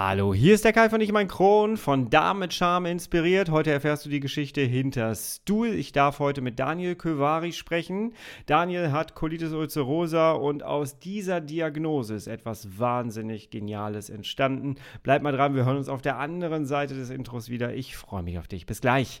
Hallo, hier ist der Kai von Ich mein Kron, von Damen mit Charme inspiriert. Heute erfährst du die Geschichte hinter Stuhl. Ich darf heute mit Daniel Kövari sprechen. Daniel hat Colitis ulcerosa und aus dieser Diagnose ist etwas wahnsinnig Geniales entstanden. Bleib mal dran, wir hören uns auf der anderen Seite des Intros wieder. Ich freue mich auf dich. Bis gleich.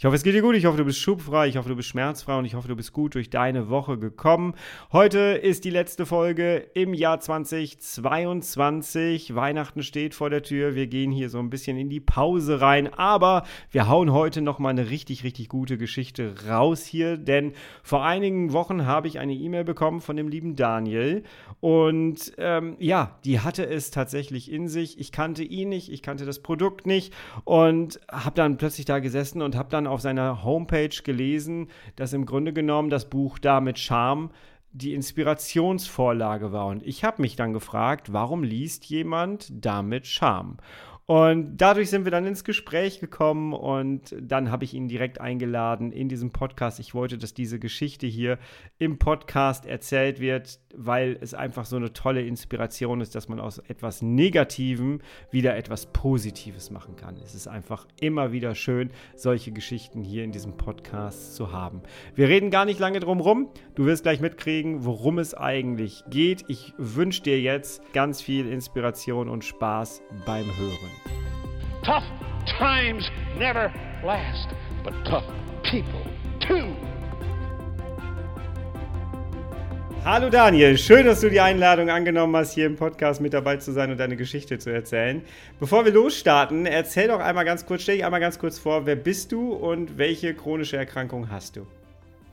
Ich hoffe, es geht dir gut. Ich hoffe, du bist schubfrei. Ich hoffe, du bist schmerzfrei und ich hoffe, du bist gut durch deine Woche gekommen. Heute ist die letzte Folge im Jahr 2022. Weihnachten steht vor der Tür. Wir gehen hier so ein bisschen in die Pause rein, aber wir hauen heute noch mal eine richtig, richtig gute Geschichte raus hier, denn vor einigen Wochen habe ich eine E-Mail bekommen von dem lieben Daniel und ähm, ja, die hatte es tatsächlich in sich. Ich kannte ihn nicht, ich kannte das Produkt nicht und habe dann plötzlich da gesessen und habe dann auf seiner Homepage gelesen, dass im Grunde genommen das Buch da mit Charme die Inspirationsvorlage war. Und ich habe mich dann gefragt, warum liest jemand damit Charme? Und dadurch sind wir dann ins Gespräch gekommen und dann habe ich ihn direkt eingeladen in diesem Podcast. Ich wollte, dass diese Geschichte hier im Podcast erzählt wird, weil es einfach so eine tolle Inspiration ist, dass man aus etwas Negativem wieder etwas Positives machen kann. Es ist einfach immer wieder schön, solche Geschichten hier in diesem Podcast zu haben. Wir reden gar nicht lange drum rum. Du wirst gleich mitkriegen, worum es eigentlich geht. Ich wünsche dir jetzt ganz viel Inspiration und Spaß beim Hören. Tough times never last, but tough people too. Hallo Daniel, schön, dass du die Einladung angenommen hast, hier im Podcast mit dabei zu sein und deine Geschichte zu erzählen. Bevor wir losstarten, erzähl doch einmal ganz kurz, stell dich einmal ganz kurz vor, wer bist du und welche chronische Erkrankung hast du?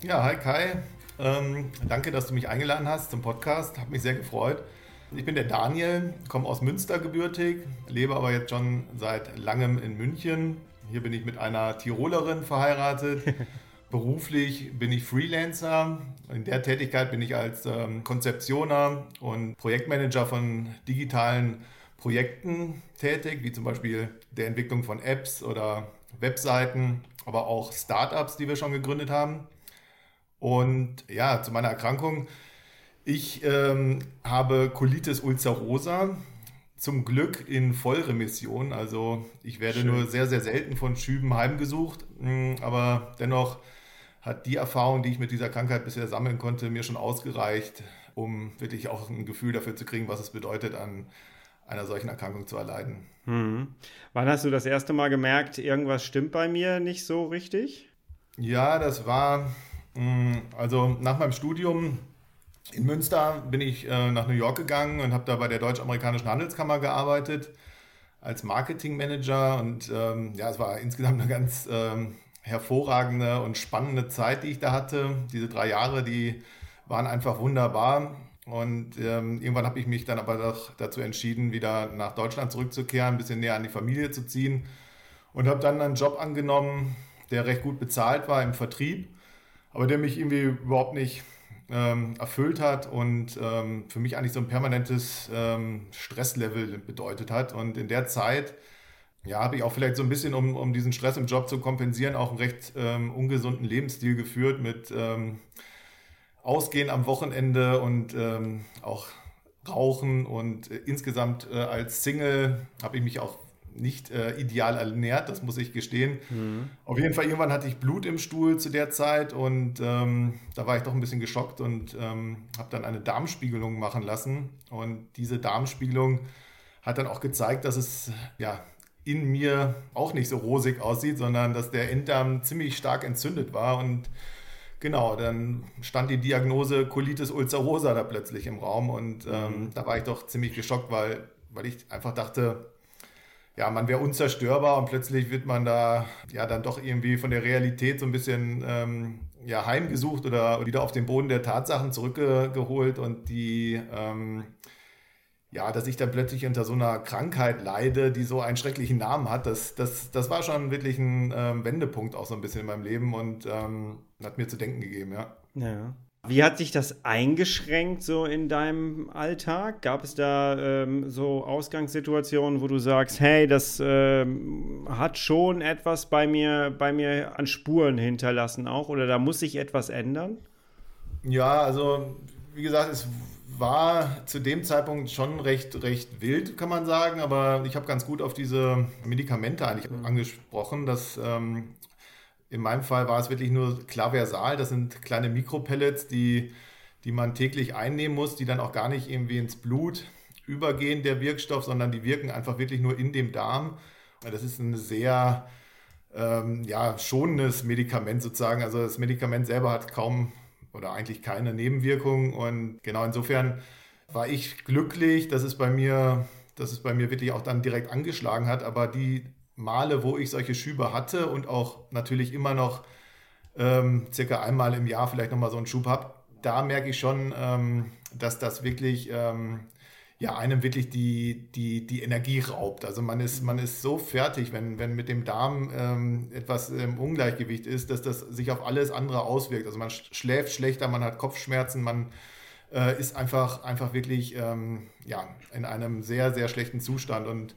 Ja, hi Kai. Ähm, danke, dass du mich eingeladen hast zum Podcast. Hat mich sehr gefreut. Ich bin der Daniel, komme aus Münster gebürtig, lebe aber jetzt schon seit langem in München. Hier bin ich mit einer Tirolerin verheiratet. Beruflich bin ich Freelancer. In der Tätigkeit bin ich als ähm, Konzeptioner und Projektmanager von digitalen Projekten tätig, wie zum Beispiel der Entwicklung von Apps oder Webseiten, aber auch Startups, die wir schon gegründet haben. Und ja, zu meiner Erkrankung. Ich ähm, habe Colitis ulcerosa, zum Glück in Vollremission. Also ich werde Schön. nur sehr, sehr selten von Schüben heimgesucht, hm, aber dennoch hat die Erfahrung, die ich mit dieser Krankheit bisher sammeln konnte, mir schon ausgereicht, um wirklich auch ein Gefühl dafür zu kriegen, was es bedeutet, an einer solchen Erkrankung zu erleiden. Hm. Wann hast du das erste Mal gemerkt, irgendwas stimmt bei mir nicht so richtig? Ja, das war, hm, also nach meinem Studium in Münster bin ich äh, nach New York gegangen und habe da bei der Deutsch-Amerikanischen Handelskammer gearbeitet als Marketingmanager und ähm, ja, es war insgesamt eine ganz ähm, hervorragende und spannende Zeit, die ich da hatte. Diese drei Jahre, die waren einfach wunderbar. Und ähm, irgendwann habe ich mich dann aber doch dazu entschieden, wieder nach Deutschland zurückzukehren, ein bisschen näher an die Familie zu ziehen und habe dann einen Job angenommen, der recht gut bezahlt war im Vertrieb, aber der mich irgendwie überhaupt nicht ähm, erfüllt hat und ähm, für mich eigentlich so ein permanentes ähm, Stresslevel bedeutet hat. Und in der Zeit ja, habe ich auch vielleicht so ein bisschen, um, um diesen Stress im Job zu kompensieren, auch einen recht ähm, ungesunden Lebensstil geführt mit ähm, Ausgehen am Wochenende und ähm, auch Rauchen. Und äh, insgesamt äh, als Single habe ich mich auch nicht äh, ideal ernährt, das muss ich gestehen. Mhm. Auf jeden Fall, irgendwann hatte ich Blut im Stuhl zu der Zeit und ähm, da war ich doch ein bisschen geschockt und ähm, habe dann eine Darmspiegelung machen lassen. Und diese Darmspiegelung hat dann auch gezeigt, dass es ja in mir auch nicht so rosig aussieht, sondern dass der Enddarm ziemlich stark entzündet war und genau, dann stand die Diagnose Colitis ulcerosa da plötzlich im Raum und ähm, mhm. da war ich doch ziemlich geschockt, weil, weil ich einfach dachte, ja, man wäre unzerstörbar und plötzlich wird man da ja dann doch irgendwie von der Realität so ein bisschen ähm, ja, heimgesucht oder wieder auf den Boden der Tatsachen zurückgeholt und die ähm, ja, dass ich dann plötzlich unter so einer Krankheit leide, die so einen schrecklichen Namen hat, das, das, das war schon wirklich ein ähm, Wendepunkt auch so ein bisschen in meinem Leben und ähm, hat mir zu denken gegeben, ja. Ja. Wie hat sich das eingeschränkt so in deinem Alltag? Gab es da ähm, so Ausgangssituationen, wo du sagst, hey, das ähm, hat schon etwas bei mir, bei mir an Spuren hinterlassen auch oder da muss sich etwas ändern? Ja, also wie gesagt, es war zu dem Zeitpunkt schon recht, recht wild, kann man sagen, aber ich habe ganz gut auf diese Medikamente eigentlich mhm. angesprochen. Das ähm, in meinem Fall war es wirklich nur Klaversal. Das sind kleine Mikropellets, die, die man täglich einnehmen muss, die dann auch gar nicht irgendwie ins Blut übergehen, der Wirkstoff, sondern die wirken einfach wirklich nur in dem Darm. Das ist ein sehr ähm, ja, schonendes Medikament sozusagen. Also das Medikament selber hat kaum oder eigentlich keine Nebenwirkungen. Und genau insofern war ich glücklich, dass es bei mir, dass es bei mir wirklich auch dann direkt angeschlagen hat. Aber die Male, wo ich solche Schübe hatte und auch natürlich immer noch ähm, circa einmal im Jahr vielleicht nochmal so einen Schub habe, da merke ich schon, ähm, dass das wirklich ähm, ja, einem wirklich die, die, die Energie raubt. Also man ist, man ist so fertig, wenn, wenn mit dem Darm ähm, etwas im Ungleichgewicht ist, dass das sich auf alles andere auswirkt. Also man schläft schlechter, man hat Kopfschmerzen, man äh, ist einfach, einfach wirklich ähm, ja, in einem sehr, sehr schlechten Zustand. Und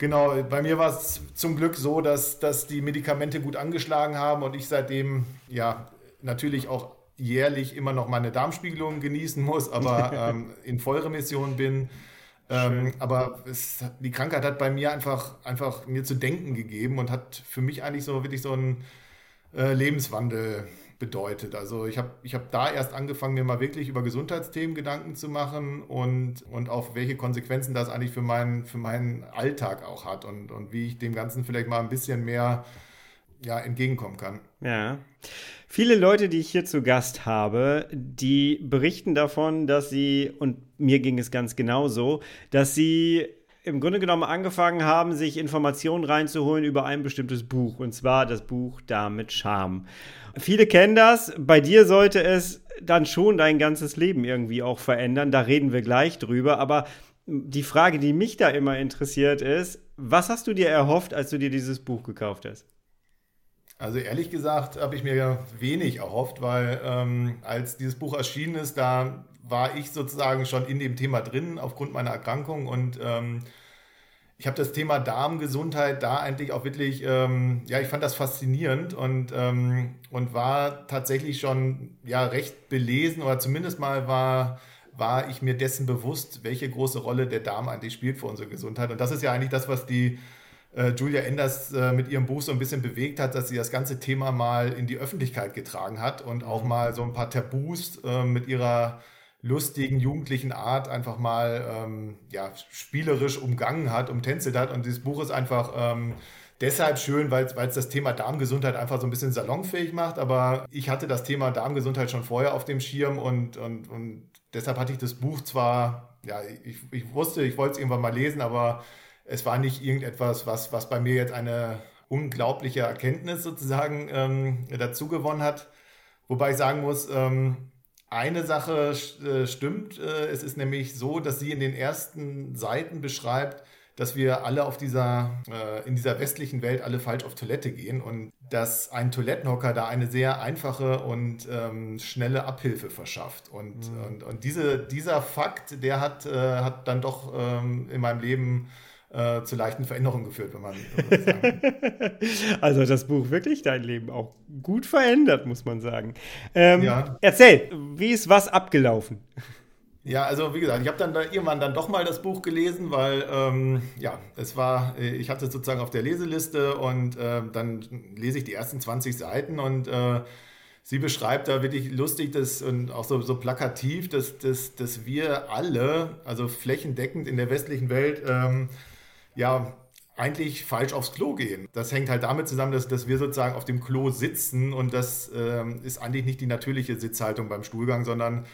Genau, bei mir war es zum Glück so, dass, dass die Medikamente gut angeschlagen haben und ich seitdem ja natürlich auch jährlich immer noch meine Darmspiegelung genießen muss, aber ähm, in Vollremission bin. Ähm, aber es, die Krankheit hat bei mir einfach, einfach mir zu denken gegeben und hat für mich eigentlich so wirklich so einen äh, Lebenswandel bedeutet. Also ich habe ich hab da erst angefangen, mir mal wirklich über Gesundheitsthemen Gedanken zu machen und, und auch welche Konsequenzen das eigentlich für meinen, für meinen Alltag auch hat und, und wie ich dem Ganzen vielleicht mal ein bisschen mehr ja, entgegenkommen kann. Ja. Viele Leute, die ich hier zu Gast habe, die berichten davon, dass sie, und mir ging es ganz genauso, dass sie im Grunde genommen angefangen haben, sich Informationen reinzuholen über ein bestimmtes Buch, und zwar das Buch Da mit Charme. Viele kennen das. Bei dir sollte es dann schon dein ganzes Leben irgendwie auch verändern. Da reden wir gleich drüber. Aber die Frage, die mich da immer interessiert, ist: Was hast du dir erhofft, als du dir dieses Buch gekauft hast? Also ehrlich gesagt habe ich mir wenig erhofft, weil ähm, als dieses Buch erschienen ist, da war ich sozusagen schon in dem Thema drin aufgrund meiner Erkrankung und ähm, ich habe das Thema Darmgesundheit da eigentlich auch wirklich, ähm, ja, ich fand das faszinierend und, ähm, und war tatsächlich schon ja, recht belesen oder zumindest mal war, war ich mir dessen bewusst, welche große Rolle der Darm eigentlich spielt für unsere Gesundheit. Und das ist ja eigentlich das, was die äh, Julia Enders äh, mit ihrem Buch so ein bisschen bewegt hat, dass sie das ganze Thema mal in die Öffentlichkeit getragen hat und auch mhm. mal so ein paar Tabus äh, mit ihrer lustigen, jugendlichen Art einfach mal ähm, ja, spielerisch umgangen hat, umtänzelt hat. Und dieses Buch ist einfach ähm, deshalb schön, weil es das Thema Darmgesundheit einfach so ein bisschen salonfähig macht. Aber ich hatte das Thema Darmgesundheit schon vorher auf dem Schirm und, und, und deshalb hatte ich das Buch zwar, ja, ich, ich wusste, ich wollte es irgendwann mal lesen, aber es war nicht irgendetwas, was, was bei mir jetzt eine unglaubliche Erkenntnis sozusagen ähm, dazu gewonnen hat. Wobei ich sagen muss, ähm, eine Sache äh, stimmt. Äh, es ist nämlich so, dass sie in den ersten Seiten beschreibt, dass wir alle auf dieser, äh, in dieser westlichen Welt alle falsch auf Toilette gehen und dass ein Toilettenhocker da eine sehr einfache und ähm, schnelle Abhilfe verschafft. Und, mhm. und, und diese, dieser Fakt, der hat, äh, hat dann doch ähm, in meinem Leben äh, zu leichten Veränderungen geführt, wenn man. also das Buch wirklich dein Leben auch gut verändert, muss man sagen. Ähm, ja. Erzähl, wie ist was abgelaufen? Ja, also wie gesagt, ich habe dann da irgendwann dann doch mal das Buch gelesen, weil ähm, ja, es war, äh, ich hatte sozusagen auf der Leseliste und äh, dann lese ich die ersten 20 Seiten und äh, sie beschreibt da wirklich lustig dass, und auch so, so plakativ, dass, dass, dass wir alle, also flächendeckend in der westlichen Welt, ähm, ja, eigentlich falsch aufs Klo gehen. Das hängt halt damit zusammen, dass, dass wir sozusagen auf dem Klo sitzen und das ähm, ist eigentlich nicht die natürliche Sitzhaltung beim Stuhlgang, sondern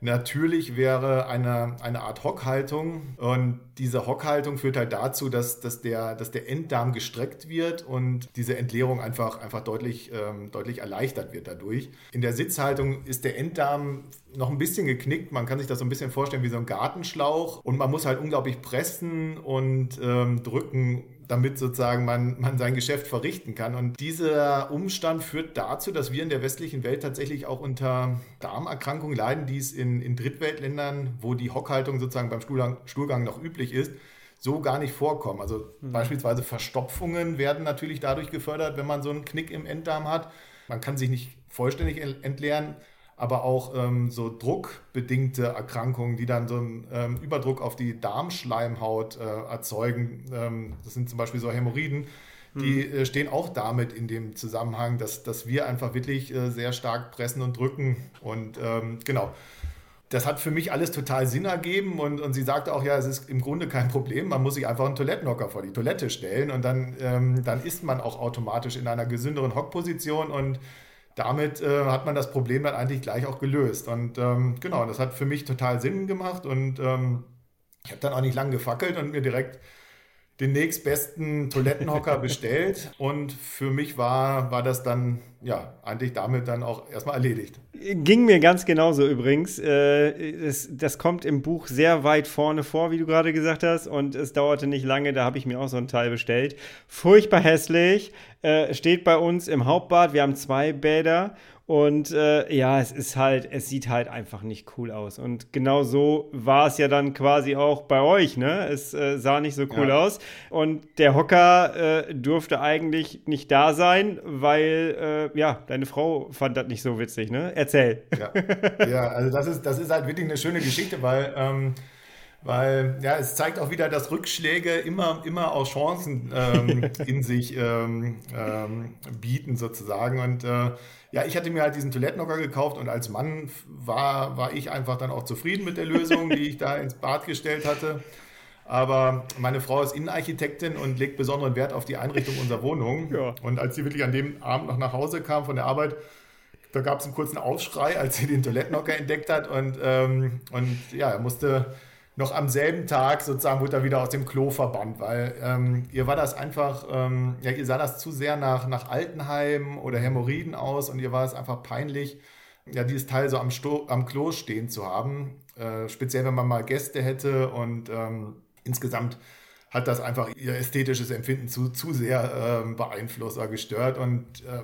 Natürlich wäre eine, eine Art Hockhaltung und diese Hockhaltung führt halt dazu, dass, dass, der, dass der Enddarm gestreckt wird und diese Entleerung einfach, einfach deutlich, ähm, deutlich erleichtert wird dadurch. In der Sitzhaltung ist der Enddarm noch ein bisschen geknickt. Man kann sich das so ein bisschen vorstellen wie so ein Gartenschlauch und man muss halt unglaublich pressen und ähm, drücken, damit sozusagen man, man sein Geschäft verrichten kann. Und dieser Umstand führt dazu, dass wir in der westlichen Welt tatsächlich auch unter Darmerkrankungen leiden, die es in, in Drittweltländern, wo die Hockhaltung sozusagen beim Stuhlgang, Stuhlgang noch üblich ist, so gar nicht vorkommen. Also mhm. beispielsweise Verstopfungen werden natürlich dadurch gefördert, wenn man so einen Knick im Enddarm hat. Man kann sich nicht vollständig entleeren, aber auch ähm, so druckbedingte Erkrankungen, die dann so einen ähm, Überdruck auf die Darmschleimhaut äh, erzeugen. Ähm, das sind zum Beispiel so Hämorrhoiden. Die mhm. äh, stehen auch damit in dem Zusammenhang, dass, dass wir einfach wirklich äh, sehr stark pressen und drücken. Und ähm, genau, das hat für mich alles total Sinn ergeben und, und sie sagte auch, ja, es ist im Grunde kein Problem, man muss sich einfach einen Toilettenhocker vor die Toilette stellen und dann, ähm, dann ist man auch automatisch in einer gesünderen Hockposition und damit äh, hat man das Problem dann eigentlich gleich auch gelöst. Und ähm, genau, das hat für mich total Sinn gemacht und ähm, ich habe dann auch nicht lange gefackelt und mir direkt den nächstbesten Toilettenhocker bestellt und für mich war, war das dann ja eigentlich damit dann auch erstmal erledigt. Ging mir ganz genauso übrigens. Äh, das, das kommt im Buch sehr weit vorne vor, wie du gerade gesagt hast, und es dauerte nicht lange, da habe ich mir auch so ein Teil bestellt. Furchtbar hässlich, äh, steht bei uns im Hauptbad. Wir haben zwei Bäder und äh, ja, es ist halt, es sieht halt einfach nicht cool aus. Und genau so war es ja dann quasi auch bei euch, ne? Es äh, sah nicht so cool ja. aus. Und der Hocker äh, durfte eigentlich nicht da sein, weil, äh, ja, deine Frau fand das nicht so witzig, ne? Erzähl. Ja, ja also das ist, das ist halt wirklich eine schöne Geschichte, weil. Ähm, weil ja, es zeigt auch wieder, dass Rückschläge immer, immer auch Chancen ähm, in sich ähm, ähm, bieten sozusagen. Und äh, ja, ich hatte mir halt diesen Toilettenhocker gekauft und als Mann war, war ich einfach dann auch zufrieden mit der Lösung, die ich da ins Bad gestellt hatte. Aber meine Frau ist Innenarchitektin und legt besonderen Wert auf die Einrichtung unserer Wohnung. Ja. Und als sie wirklich an dem Abend noch nach Hause kam von der Arbeit, da gab es einen kurzen Aufschrei, als sie den Toilettenhocker entdeckt hat. Und, ähm, und ja, er musste noch am selben Tag sozusagen wurde er wieder aus dem Klo verbannt, weil ähm, ihr war das einfach, ähm, ja, ihr sah das zu sehr nach, nach Altenheim oder Hämorrhoiden aus und ihr war es einfach peinlich, ja, dieses Teil so am, Sto am Klo stehen zu haben. Äh, speziell, wenn man mal Gäste hätte und ähm, insgesamt hat das einfach ihr ästhetisches Empfinden zu, zu sehr äh, beeinflusst oder gestört und äh,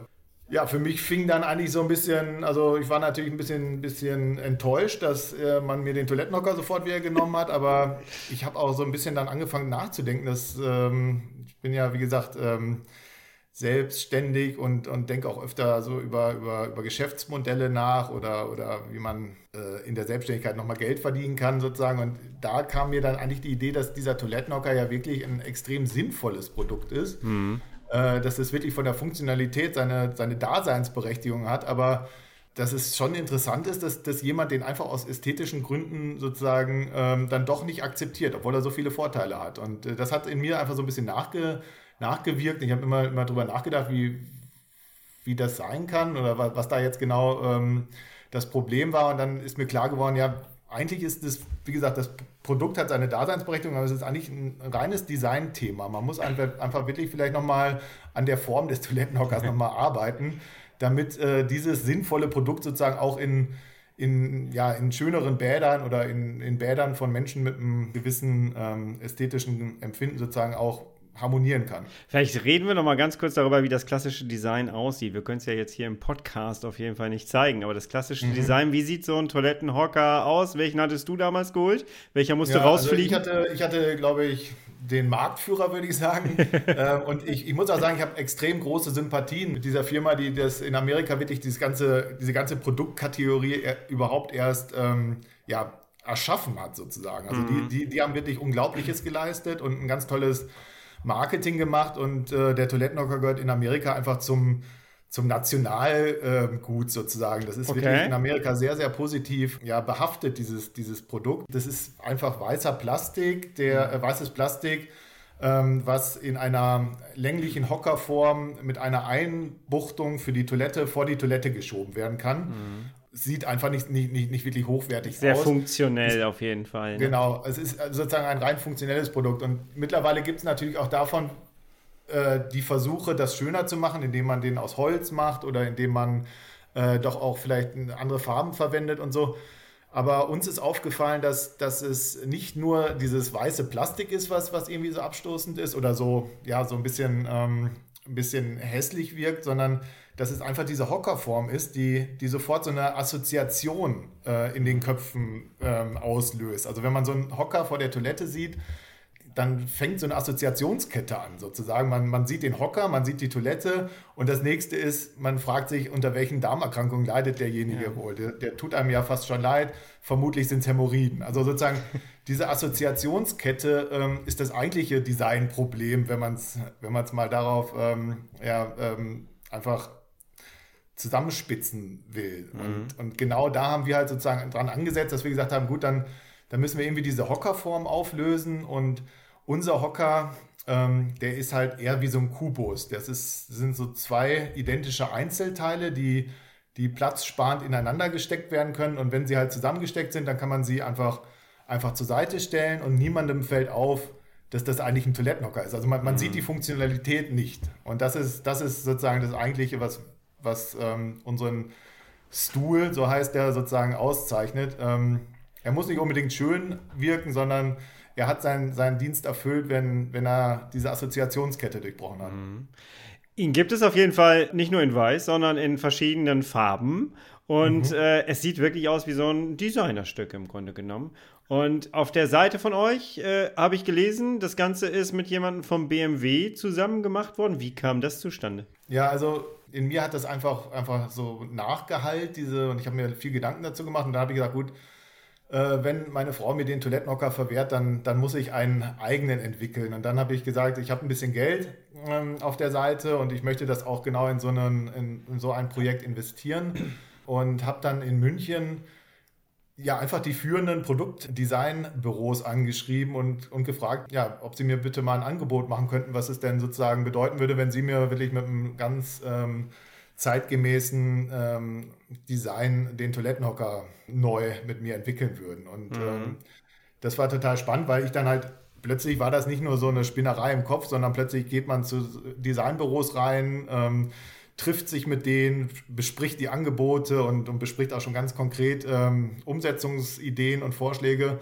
ja, für mich fing dann eigentlich so ein bisschen, also ich war natürlich ein bisschen, bisschen enttäuscht, dass äh, man mir den Toilettenhocker sofort wieder genommen hat, aber ich habe auch so ein bisschen dann angefangen nachzudenken, dass ähm, ich bin ja, wie gesagt, ähm, selbstständig und, und denke auch öfter so über, über, über Geschäftsmodelle nach oder, oder wie man äh, in der Selbstständigkeit nochmal Geld verdienen kann sozusagen. Und da kam mir dann eigentlich die Idee, dass dieser Toilettenhocker ja wirklich ein extrem sinnvolles Produkt ist. Mhm äh, dass es wirklich von der Funktionalität seine, seine Daseinsberechtigung hat, aber dass es schon interessant ist, dass, dass jemand den einfach aus ästhetischen Gründen sozusagen ähm, dann doch nicht akzeptiert, obwohl er so viele Vorteile hat. Und äh, das hat in mir einfach so ein bisschen nachge, nachgewirkt. Ich habe immer, immer darüber nachgedacht, wie, wie das sein kann oder was, was da jetzt genau ähm, das Problem war. Und dann ist mir klar geworden, ja, eigentlich ist das, wie gesagt, das Produkt hat seine Daseinsberechtigung, aber es ist eigentlich ein reines Design-Thema. Man muss einfach, einfach wirklich vielleicht nochmal an der Form des Toilettenhockers nochmal arbeiten, damit äh, dieses sinnvolle Produkt sozusagen auch in, in, ja, in schöneren Bädern oder in, in Bädern von Menschen mit einem gewissen ähm, ästhetischen Empfinden sozusagen auch harmonieren kann. Vielleicht reden wir noch mal ganz kurz darüber, wie das klassische Design aussieht. Wir können es ja jetzt hier im Podcast auf jeden Fall nicht zeigen, aber das klassische mhm. Design, wie sieht so ein Toilettenhocker aus? Welchen hattest du damals geholt? Welcher musste ja, rausfliegen? Also ich hatte, ich hatte glaube ich, den Marktführer, würde ich sagen. ähm, und ich, ich muss auch sagen, ich habe extrem große Sympathien mit dieser Firma, die das in Amerika wirklich dieses ganze, diese ganze Produktkategorie überhaupt erst ähm, ja, erschaffen hat, sozusagen. Also mhm. die, die, die haben wirklich Unglaubliches geleistet und ein ganz tolles Marketing gemacht und äh, der Toilettenhocker gehört in Amerika einfach zum, zum Nationalgut äh, sozusagen. Das ist okay. wirklich in Amerika sehr, sehr positiv ja, behaftet, dieses, dieses Produkt. Das ist einfach weißer Plastik, der äh, weißes Plastik, ähm, was in einer länglichen Hockerform mit einer Einbuchtung für die Toilette vor die Toilette geschoben werden kann. Mhm sieht einfach nicht, nicht, nicht, nicht wirklich hochwertig Sehr aus. Sehr funktionell es, auf jeden Fall. Ne? Genau, es ist sozusagen ein rein funktionelles Produkt. Und mittlerweile gibt es natürlich auch davon äh, die Versuche, das schöner zu machen, indem man den aus Holz macht oder indem man äh, doch auch vielleicht andere Farben verwendet und so. Aber uns ist aufgefallen, dass, dass es nicht nur dieses weiße Plastik ist, was, was irgendwie so abstoßend ist oder so, ja, so ein bisschen, ähm, ein bisschen hässlich wirkt, sondern dass es einfach diese Hockerform ist, die, die sofort so eine Assoziation äh, in den Köpfen ähm, auslöst. Also wenn man so einen Hocker vor der Toilette sieht, dann fängt so eine Assoziationskette an, sozusagen. Man, man sieht den Hocker, man sieht die Toilette und das nächste ist, man fragt sich, unter welchen Darmerkrankungen leidet derjenige ja. wohl. Der, der, tut einem ja fast schon leid. Vermutlich sind es Hämorrhoiden. Also sozusagen diese Assoziationskette ähm, ist das eigentliche Designproblem, wenn man es wenn mal darauf ähm, ja, ähm, einfach zusammenspitzen will. Mhm. Und, und genau da haben wir halt sozusagen dran angesetzt, dass wir gesagt haben, gut, dann, dann müssen wir irgendwie diese Hockerform auflösen und unser Hocker, ähm, der ist halt eher wie so ein Kubus. Das, ist, das sind so zwei identische Einzelteile, die, die platzsparend ineinander gesteckt werden können. Und wenn sie halt zusammengesteckt sind, dann kann man sie einfach, einfach zur Seite stellen und niemandem fällt auf, dass das eigentlich ein Toilettenhocker ist. Also man, man mhm. sieht die Funktionalität nicht. Und das ist, das ist sozusagen das Eigentliche, was, was ähm, unseren Stuhl, so heißt der, sozusagen auszeichnet. Ähm, er muss nicht unbedingt schön wirken, sondern er hat seinen, seinen Dienst erfüllt, wenn, wenn er diese Assoziationskette durchbrochen hat. Mhm. Ihn gibt es auf jeden Fall nicht nur in weiß, sondern in verschiedenen Farben. Und mhm. äh, es sieht wirklich aus wie so ein Designerstück im Grunde genommen. Und auf der Seite von euch äh, habe ich gelesen, das Ganze ist mit jemandem vom BMW zusammen gemacht worden. Wie kam das zustande? Ja, also in mir hat das einfach, einfach so nachgehalt, diese, und ich habe mir viel Gedanken dazu gemacht. Und da habe ich gesagt, gut, wenn meine Frau mir den Toilettenhocker verwehrt, dann, dann muss ich einen eigenen entwickeln. Und dann habe ich gesagt, ich habe ein bisschen Geld ähm, auf der Seite und ich möchte das auch genau in so, einen, in, in so ein Projekt investieren. Und habe dann in München ja, einfach die führenden Produktdesign-Büros angeschrieben und, und gefragt, ja, ob sie mir bitte mal ein Angebot machen könnten, was es denn sozusagen bedeuten würde, wenn sie mir wirklich mit einem ganz ähm, zeitgemäßen ähm, Design den Toilettenhocker neu mit mir entwickeln würden. Und mhm. ähm, das war total spannend, weil ich dann halt plötzlich war das nicht nur so eine Spinnerei im Kopf, sondern plötzlich geht man zu Designbüros rein, ähm, trifft sich mit denen, bespricht die Angebote und, und bespricht auch schon ganz konkret ähm, Umsetzungsideen und Vorschläge.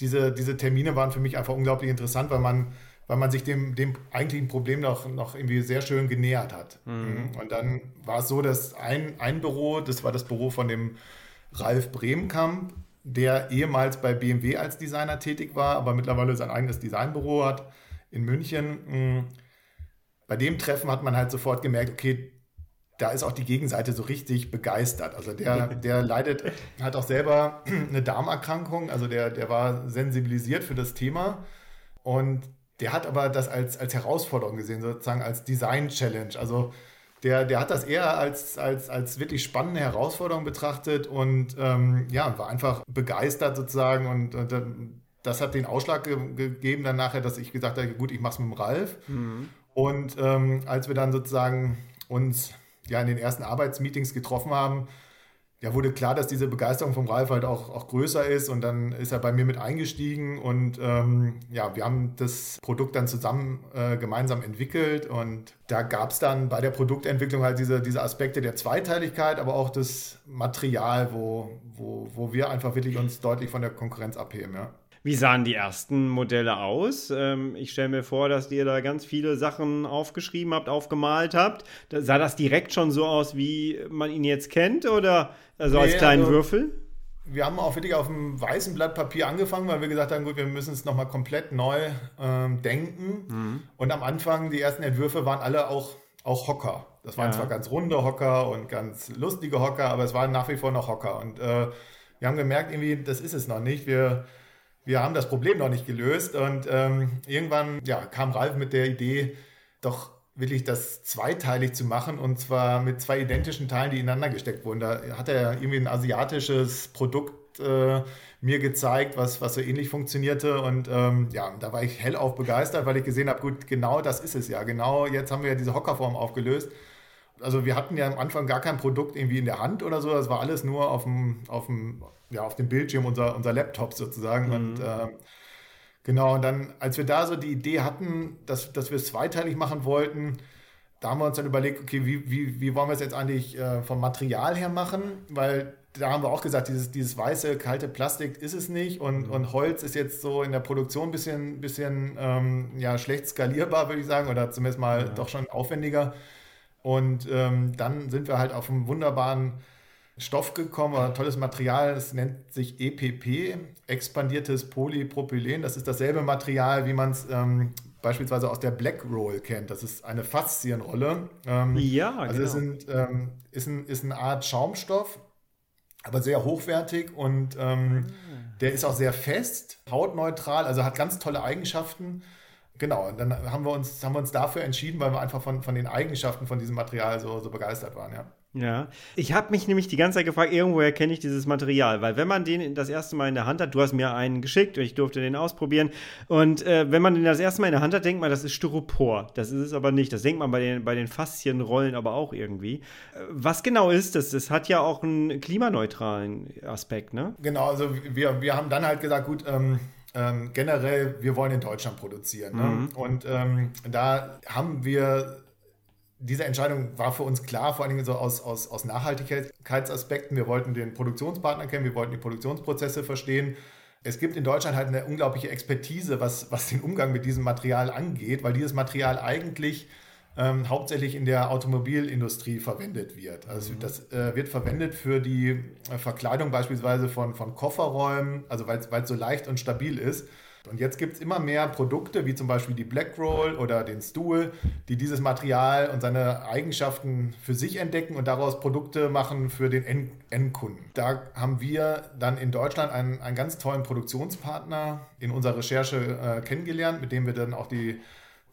Diese, diese Termine waren für mich einfach unglaublich interessant, weil man weil man sich dem, dem eigentlichen Problem noch, noch irgendwie sehr schön genähert hat. Mhm. Und dann war es so, dass ein, ein Büro, das war das Büro von dem Ralf Bremkamp, der ehemals bei BMW als Designer tätig war, aber mittlerweile sein eigenes Designbüro hat in München. Mhm. Bei dem Treffen hat man halt sofort gemerkt, okay, da ist auch die Gegenseite so richtig begeistert. Also der, der leidet, hat auch selber eine Darmerkrankung, also der, der war sensibilisiert für das Thema und der hat aber das als, als Herausforderung gesehen, sozusagen als Design-Challenge. Also der, der hat das eher als, als, als wirklich spannende Herausforderung betrachtet und ähm, ja, war einfach begeistert sozusagen und, und das hat den Ausschlag ge gegeben dann nachher, dass ich gesagt habe, gut, ich mache es mit dem Ralf. Mhm. Und ähm, als wir dann sozusagen uns ja in den ersten Arbeitsmeetings getroffen haben, ja, wurde klar, dass diese Begeisterung vom Ralf halt auch, auch größer ist und dann ist er bei mir mit eingestiegen und ähm, ja, wir haben das Produkt dann zusammen äh, gemeinsam entwickelt und da gab es dann bei der Produktentwicklung halt diese, diese Aspekte der Zweiteiligkeit, aber auch das Material, wo, wo, wo wir einfach wirklich uns deutlich von der Konkurrenz abheben, ja. Wie sahen die ersten Modelle aus? Ähm, ich stelle mir vor, dass ihr da ganz viele Sachen aufgeschrieben habt, aufgemalt habt. Da sah das direkt schon so aus, wie man ihn jetzt kennt oder so als nee, kleinen also, Würfel? Wir haben auch wirklich auf einem weißen Blatt Papier angefangen, weil wir gesagt haben, gut, wir müssen es nochmal komplett neu ähm, denken. Mhm. Und am Anfang, die ersten Entwürfe waren alle auch, auch Hocker. Das waren ja. zwar ganz runde Hocker und ganz lustige Hocker, aber es waren nach wie vor noch Hocker. Und äh, wir haben gemerkt, irgendwie, das ist es noch nicht. Wir wir haben das Problem noch nicht gelöst. Und ähm, irgendwann ja, kam Ralf mit der Idee, doch wirklich das zweiteilig zu machen und zwar mit zwei identischen Teilen, die ineinander gesteckt wurden. Da hat er irgendwie ein asiatisches Produkt äh, mir gezeigt, was, was so ähnlich funktionierte. Und ähm, ja, da war ich hellauf begeistert, weil ich gesehen habe, gut, genau das ist es ja. Genau jetzt haben wir ja diese Hockerform aufgelöst. Also wir hatten ja am Anfang gar kein Produkt irgendwie in der Hand oder so. Das war alles nur auf dem, auf dem ja, auf dem Bildschirm unser, unser Laptop sozusagen. Mhm. Und äh, genau, und dann, als wir da so die Idee hatten, dass, dass wir es zweiteilig machen wollten, da haben wir uns dann überlegt, okay, wie, wie, wie wollen wir es jetzt eigentlich äh, vom Material her machen? Weil da haben wir auch gesagt, dieses, dieses weiße, kalte Plastik ist es nicht und, mhm. und Holz ist jetzt so in der Produktion ein bisschen, bisschen ähm, ja, schlecht skalierbar, würde ich sagen, oder zumindest mal ja. doch schon aufwendiger. Und ähm, dann sind wir halt auf einen wunderbaren Stoff gekommen, oder ein tolles Material, das nennt sich EPP, expandiertes Polypropylen. Das ist dasselbe Material, wie man es ähm, beispielsweise aus der Black Roll kennt. Das ist eine Faszienrolle. Ähm, ja, also genau. es sind, ähm, ist, ein, ist eine Art Schaumstoff, aber sehr hochwertig und ähm, ah. der ist auch sehr fest, hautneutral, also hat ganz tolle Eigenschaften. Genau, und dann haben wir uns, haben wir uns dafür entschieden, weil wir einfach von, von den Eigenschaften von diesem Material so, so begeistert waren, ja. Ja, ich habe mich nämlich die ganze Zeit gefragt, irgendwoher kenne ich dieses Material, weil wenn man den das erste Mal in der Hand hat, du hast mir einen geschickt und ich durfte den ausprobieren und äh, wenn man den das erste Mal in der Hand hat, denkt man, das ist Styropor. Das ist es aber nicht. Das denkt man bei den, bei den Faszienrollen aber auch irgendwie. Äh, was genau ist das? Das hat ja auch einen klimaneutralen Aspekt, ne? Genau, also wir, wir haben dann halt gesagt, gut, ähm, ähm, generell, wir wollen in Deutschland produzieren. Ne? Mhm. Und ähm, da haben wir diese Entscheidung war für uns klar, vor allen Dingen so aus, aus, aus Nachhaltigkeitsaspekten. Wir wollten den Produktionspartner kennen, wir wollten die Produktionsprozesse verstehen. Es gibt in Deutschland halt eine unglaubliche Expertise, was, was den Umgang mit diesem Material angeht, weil dieses Material eigentlich ähm, hauptsächlich in der Automobilindustrie verwendet wird. Also mhm. das äh, wird verwendet für die äh, Verkleidung beispielsweise von, von Kofferräumen, also weil es so leicht und stabil ist. Und jetzt gibt es immer mehr Produkte, wie zum Beispiel die Black Roll oder den Stool, die dieses Material und seine Eigenschaften für sich entdecken und daraus Produkte machen für den End Endkunden. Da haben wir dann in Deutschland einen, einen ganz tollen Produktionspartner in unserer Recherche äh, kennengelernt, mit dem wir dann auch die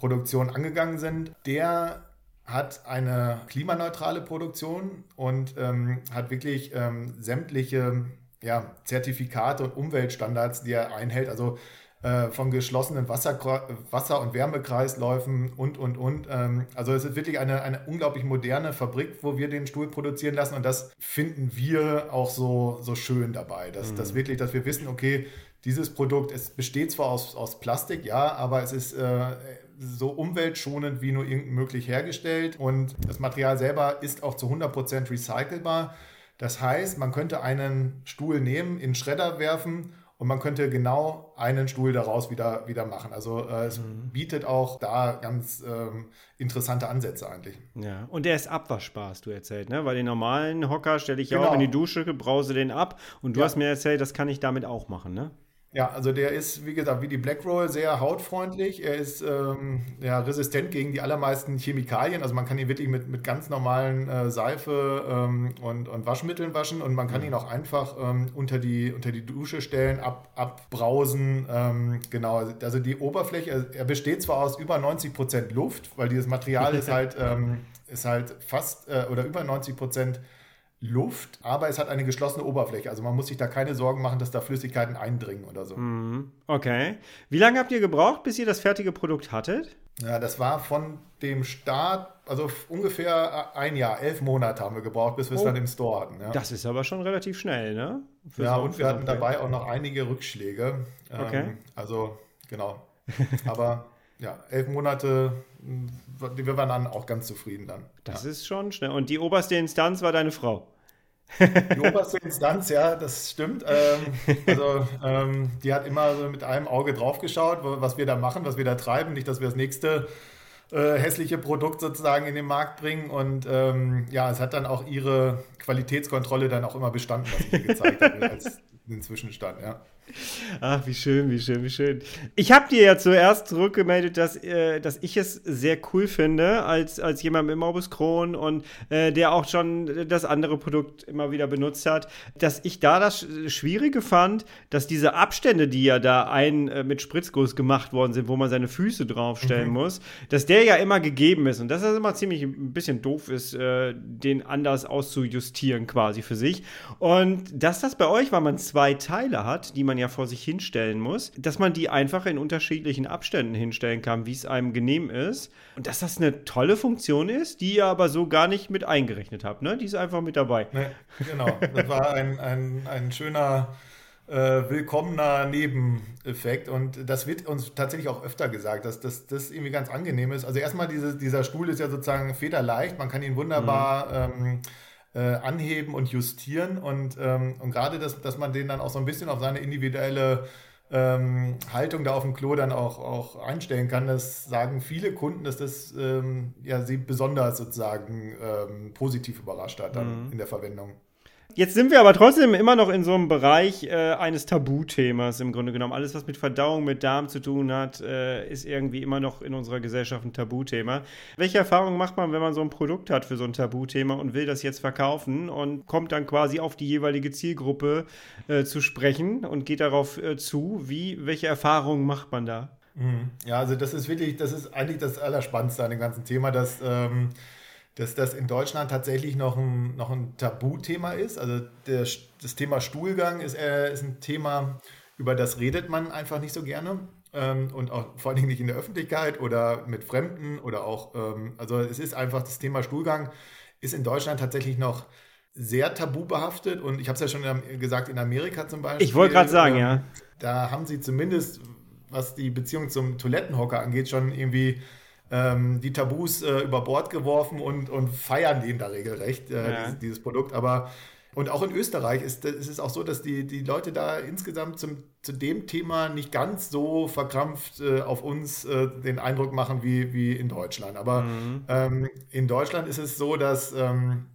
Produktion angegangen sind. Der hat eine klimaneutrale Produktion und ähm, hat wirklich ähm, sämtliche ja, Zertifikate und Umweltstandards, die er einhält. Also äh, von geschlossenen Wasser, Wasser- und Wärmekreisläufen und, und, und. Ähm, also es ist wirklich eine, eine unglaublich moderne Fabrik, wo wir den Stuhl produzieren lassen und das finden wir auch so, so schön dabei, dass, mhm. dass wirklich, dass wir wissen, okay, dieses Produkt, es besteht zwar aus, aus Plastik, ja, aber es ist äh, so umweltschonend wie nur irgend möglich hergestellt und das Material selber ist auch zu 100% recycelbar. Das heißt, man könnte einen Stuhl nehmen, in den Schredder werfen und man könnte genau einen Stuhl daraus wieder, wieder machen. Also äh, es mhm. bietet auch da ganz ähm, interessante Ansätze eigentlich. Ja, und der ist abwaschbar, hast du erzählt, ne? Weil den normalen Hocker stelle ich ja genau. auch in die Dusche, brause den ab und du ja. hast mir erzählt, das kann ich damit auch machen, ne? Ja, also der ist, wie gesagt, wie die Black Roll sehr hautfreundlich. Er ist ähm, ja, resistent gegen die allermeisten Chemikalien. Also man kann ihn wirklich mit, mit ganz normalen äh, Seife ähm, und, und Waschmitteln waschen und man kann mhm. ihn auch einfach ähm, unter, die, unter die Dusche stellen, ab, abbrausen. Ähm, genau, also die Oberfläche, er besteht zwar aus über 90 Prozent Luft, weil dieses Material ist halt, ähm, ist halt fast äh, oder über 90 Prozent Luft, aber es hat eine geschlossene Oberfläche. Also man muss sich da keine Sorgen machen, dass da Flüssigkeiten eindringen oder so. Mhm. Okay. Wie lange habt ihr gebraucht, bis ihr das fertige Produkt hattet? Ja, das war von dem Start, also ungefähr ein Jahr, elf Monate haben wir gebraucht, bis wir es oh. dann im Store hatten. Ja. Das ist aber schon relativ schnell, ne? Für ja, so, und wir hatten dabei auch noch einige Rückschläge. Okay. Ähm, also, genau. aber ja, elf Monate, wir waren dann auch ganz zufrieden dann. Das ja. ist schon schnell. Und die oberste Instanz war deine Frau? Die oberste Instanz, ja, das stimmt. Ähm, also ähm, die hat immer so mit einem Auge drauf geschaut, was wir da machen, was wir da treiben. Nicht, dass wir das nächste äh, hässliche Produkt sozusagen in den Markt bringen. Und ähm, ja, es hat dann auch ihre Qualitätskontrolle dann auch immer bestanden, was ich gezeigt habe als den Zwischenstand, ja. Ach, wie schön, wie schön, wie schön. Ich habe dir ja zuerst zurückgemeldet, dass, äh, dass ich es sehr cool finde, als, als jemand mit Morbus Crohn und äh, der auch schon das andere Produkt immer wieder benutzt hat, dass ich da das Schwierige fand, dass diese Abstände, die ja da ein äh, mit Spritzguss gemacht worden sind, wo man seine Füße draufstellen mhm. muss, dass der ja immer gegeben ist und dass das immer ziemlich ein bisschen doof ist, äh, den anders auszujustieren quasi für sich. Und dass das bei euch, weil man zwei Teile hat, die man ja vor sich hinstellen muss, dass man die einfach in unterschiedlichen Abständen hinstellen kann, wie es einem genehm ist. Und dass das eine tolle Funktion ist, die ihr aber so gar nicht mit eingerechnet habt. Ne? Die ist einfach mit dabei. Nee, genau, das war ein, ein, ein schöner äh, willkommener Nebeneffekt. Und das wird uns tatsächlich auch öfter gesagt, dass das, das irgendwie ganz angenehm ist. Also erstmal diese, dieser Stuhl ist ja sozusagen federleicht, man kann ihn wunderbar mhm. ähm, äh, anheben und justieren und, ähm, und gerade, dass, dass man den dann auch so ein bisschen auf seine individuelle ähm, Haltung da auf dem Klo dann auch, auch einstellen kann. Das sagen viele Kunden, dass das ähm, ja, sie besonders sozusagen ähm, positiv überrascht hat dann mhm. in der Verwendung. Jetzt sind wir aber trotzdem immer noch in so einem Bereich äh, eines Tabuthemas im Grunde genommen. Alles, was mit Verdauung, mit Darm zu tun hat, äh, ist irgendwie immer noch in unserer Gesellschaft ein Tabuthema. Welche Erfahrungen macht man, wenn man so ein Produkt hat für so ein Tabuthema und will das jetzt verkaufen und kommt dann quasi auf die jeweilige Zielgruppe äh, zu sprechen und geht darauf äh, zu? Wie, welche Erfahrungen macht man da? Mhm. Ja, also das ist wirklich, das ist eigentlich das Allerspannendste an dem ganzen Thema, dass ähm, dass das in Deutschland tatsächlich noch ein, noch ein Tabuthema ist. Also der, das Thema Stuhlgang ist, äh, ist ein Thema, über das redet man einfach nicht so gerne. Ähm, und auch vor allen Dingen nicht in der Öffentlichkeit oder mit Fremden oder auch, ähm, also es ist einfach das Thema Stuhlgang ist in Deutschland tatsächlich noch sehr tabu behaftet und ich habe es ja schon gesagt, in Amerika zum Beispiel. Ich wollte gerade sagen, ähm, ja. Da haben sie zumindest, was die Beziehung zum Toilettenhocker angeht, schon irgendwie ähm, die Tabus äh, über Bord geworfen und, und feiern den da regelrecht, äh, ja. dieses, dieses, Produkt. Aber und auch in Österreich ist, ist es auch so, dass die, die Leute da insgesamt zum, zu dem Thema nicht ganz so verkrampft äh, auf uns äh, den Eindruck machen wie, wie in Deutschland. Aber mhm. ähm, in Deutschland ist es so, dass ähm,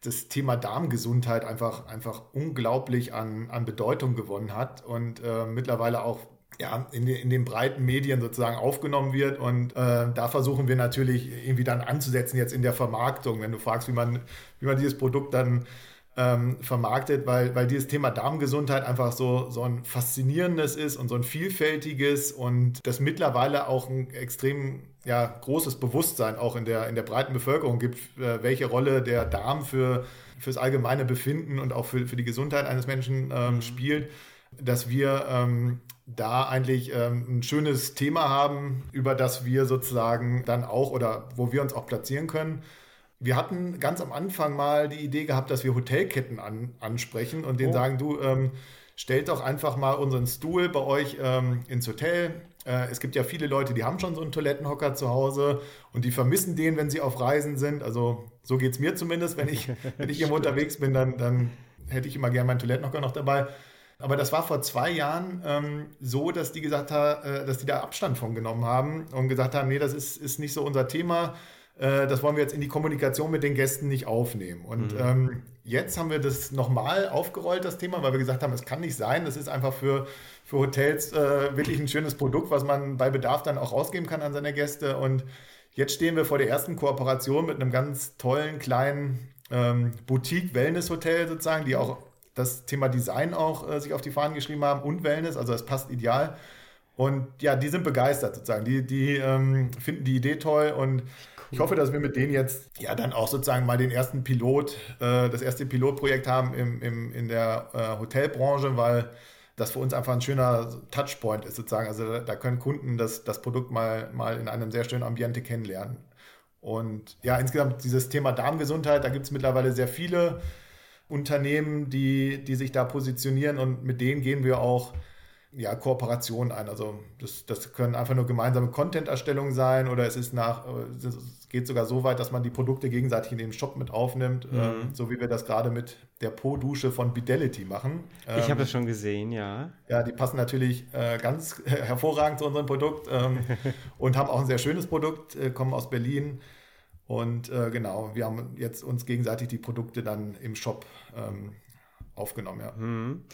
das Thema Darmgesundheit einfach, einfach unglaublich an, an Bedeutung gewonnen hat und äh, mittlerweile auch ja, in, in, den breiten Medien sozusagen aufgenommen wird. Und äh, da versuchen wir natürlich irgendwie dann anzusetzen jetzt in der Vermarktung, wenn du fragst, wie man, wie man dieses Produkt dann ähm, vermarktet, weil, weil dieses Thema Darmgesundheit einfach so, so ein faszinierendes ist und so ein vielfältiges und das mittlerweile auch ein extrem ja, großes Bewusstsein auch in der, in der breiten Bevölkerung gibt, äh, welche Rolle der Darm für fürs allgemeine Befinden und auch für, für die Gesundheit eines Menschen ähm, mhm. spielt, dass wir ähm, da eigentlich ähm, ein schönes Thema haben, über das wir sozusagen dann auch oder wo wir uns auch platzieren können. Wir hatten ganz am Anfang mal die Idee gehabt, dass wir Hotelketten an, ansprechen und denen oh. sagen, du ähm, stellt doch einfach mal unseren Stuhl bei euch ähm, ins Hotel. Äh, es gibt ja viele Leute, die haben schon so einen Toilettenhocker zu Hause und die vermissen den, wenn sie auf Reisen sind. Also so geht es mir zumindest, wenn ich, wenn ich irgendwo unterwegs bin, dann, dann hätte ich immer gerne meinen Toilettenhocker noch dabei. Aber das war vor zwei Jahren ähm, so, dass die gesagt haben, äh, dass die da Abstand von genommen haben und gesagt haben, nee, das ist, ist nicht so unser Thema. Äh, das wollen wir jetzt in die Kommunikation mit den Gästen nicht aufnehmen. Und mhm. ähm, jetzt haben wir das nochmal aufgerollt, das Thema, weil wir gesagt haben, es kann nicht sein. Das ist einfach für, für Hotels äh, wirklich ein schönes Produkt, was man bei Bedarf dann auch rausgeben kann an seine Gäste. Und jetzt stehen wir vor der ersten Kooperation mit einem ganz tollen kleinen ähm, Boutique-Wellness-Hotel sozusagen, die auch das Thema Design auch äh, sich auf die Fahnen geschrieben haben und Wellness, also es passt ideal. Und ja, die sind begeistert sozusagen. Die, die ähm, finden die Idee toll und cool. ich hoffe, dass wir mit denen jetzt ja dann auch sozusagen mal den ersten Pilot, äh, das erste Pilotprojekt haben im, im, in der äh, Hotelbranche, weil das für uns einfach ein schöner Touchpoint ist sozusagen. Also da, da können Kunden das, das Produkt mal, mal in einem sehr schönen Ambiente kennenlernen. Und ja, insgesamt dieses Thema Darmgesundheit, da gibt es mittlerweile sehr viele Unternehmen, die, die sich da positionieren und mit denen gehen wir auch ja, Kooperationen ein. Also das, das können einfach nur gemeinsame Content-Erstellungen sein oder es ist nach, es geht sogar so weit, dass man die Produkte gegenseitig in den Shop mit aufnimmt, mhm. ähm, so wie wir das gerade mit der Po-Dusche von Fidelity machen. Ähm, ich habe es schon gesehen, ja. Ja, die passen natürlich äh, ganz hervorragend zu unserem Produkt ähm, und haben auch ein sehr schönes Produkt, äh, kommen aus Berlin. Und äh, genau, wir haben jetzt uns gegenseitig die Produkte dann im Shop ähm, aufgenommen, ja. Mhm.